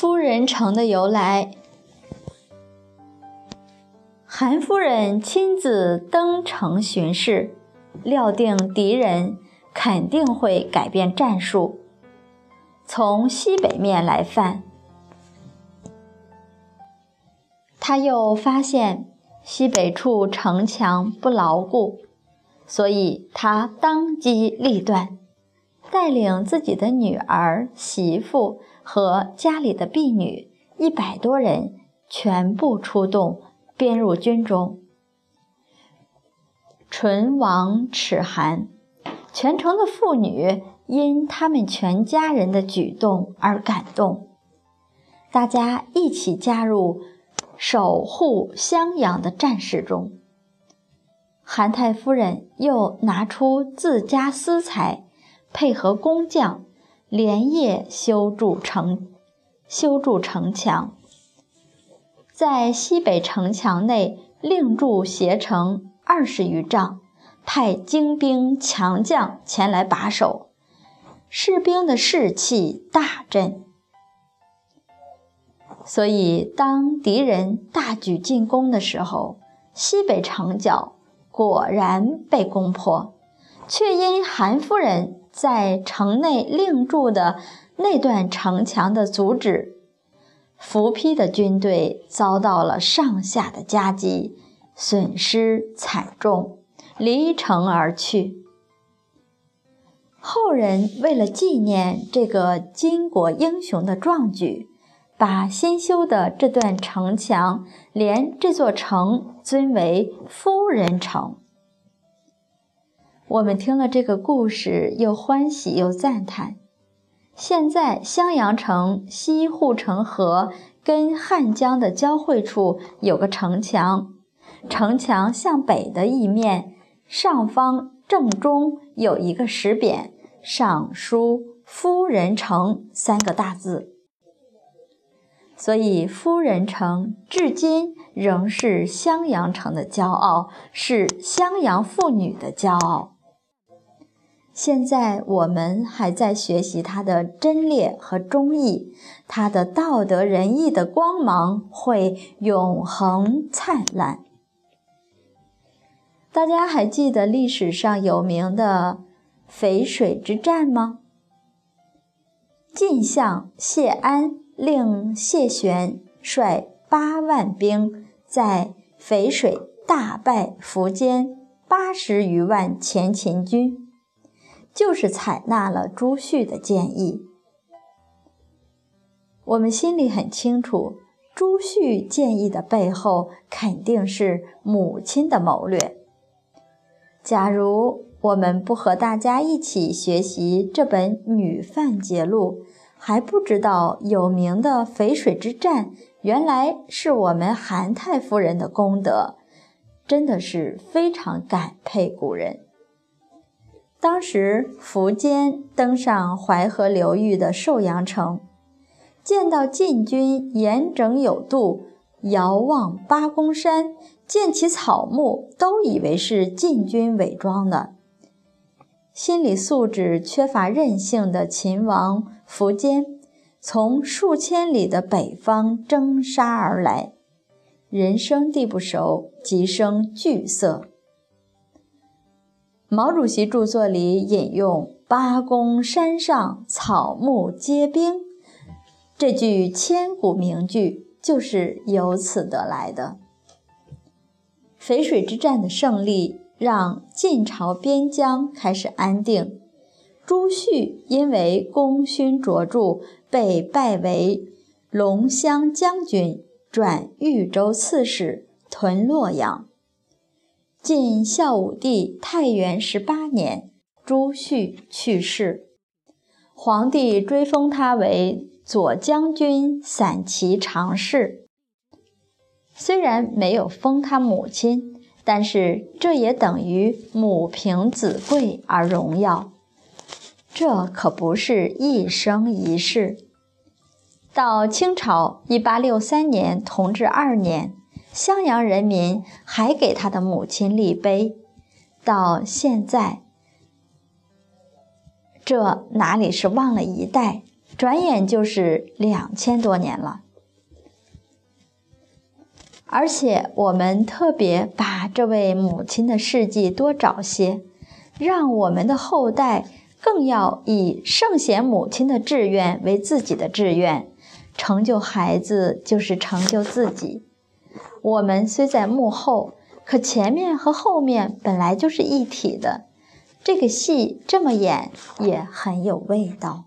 夫人城的由来。韩夫人亲自登城巡视，料定敌人肯定会改变战术，从西北面来犯。他又发现西北处城墙不牢固，所以他当机立断，带领自己的女儿、媳妇和家里的婢女一百多人全部出动。编入军中，唇亡齿寒，全城的妇女因他们全家人的举动而感动，大家一起加入守护襄阳的战士中。韩太夫人又拿出自家私财，配合工匠，连夜修筑城，修筑城墙。在西北城墙内另筑斜城二十余丈，派精兵强将前来把守，士兵的士气大振。所以，当敌人大举进攻的时候，西北城角果然被攻破，却因韩夫人在城内另筑的那段城墙的阻止。伏丕的军队遭到了上下的夹击，损失惨重，离城而去。后人为了纪念这个巾帼英雄的壮举，把新修的这段城墙连这座城尊为夫人城。我们听了这个故事，又欢喜又赞叹。现在襄阳城西护城河跟汉江的交汇处有个城墙，城墙向北的一面上方正中有一个石匾，上书“夫人城”三个大字，所以夫人城至今仍是襄阳城的骄傲，是襄阳妇女的骄傲。现在我们还在学习他的贞烈和忠义，他的道德仁义的光芒会永恒灿烂。大家还记得历史上有名的淝水之战吗？晋相谢安令谢玄率八万兵在淝水大败苻坚八十余万前秦军。就是采纳了朱旭的建议。我们心里很清楚，朱旭建议的背后肯定是母亲的谋略。假如我们不和大家一起学习这本《女范节录》，还不知道有名的淝水之战原来是我们韩太夫人的功德，真的是非常感佩古人。当时，苻坚登上淮河流域的寿阳城，见到晋军严整有度，遥望八公山，见其草木，都以为是晋军伪装的。心理素质缺乏韧性的秦王苻坚，从数千里的北方征杀而来，人生地不熟，即生惧色。毛主席著作里引用“八公山上草木皆兵”这句千古名句，就是由此得来的。淝水之战的胜利让晋朝边疆开始安定，朱旭因为功勋卓著，被拜为龙骧将军，转豫州刺史，屯洛阳。晋孝武帝太元十八年，朱旭去世，皇帝追封他为左将军、散骑常侍。虽然没有封他母亲，但是这也等于母凭子贵而荣耀。这可不是一生一世。到清朝一八六三年同治二年。襄阳人民还给他的母亲立碑，到现在，这哪里是忘了一代，转眼就是两千多年了。而且我们特别把这位母亲的事迹多找些，让我们的后代更要以圣贤母亲的志愿为自己的志愿，成就孩子就是成就自己。我们虽在幕后，可前面和后面本来就是一体的。这个戏这么演也很有味道。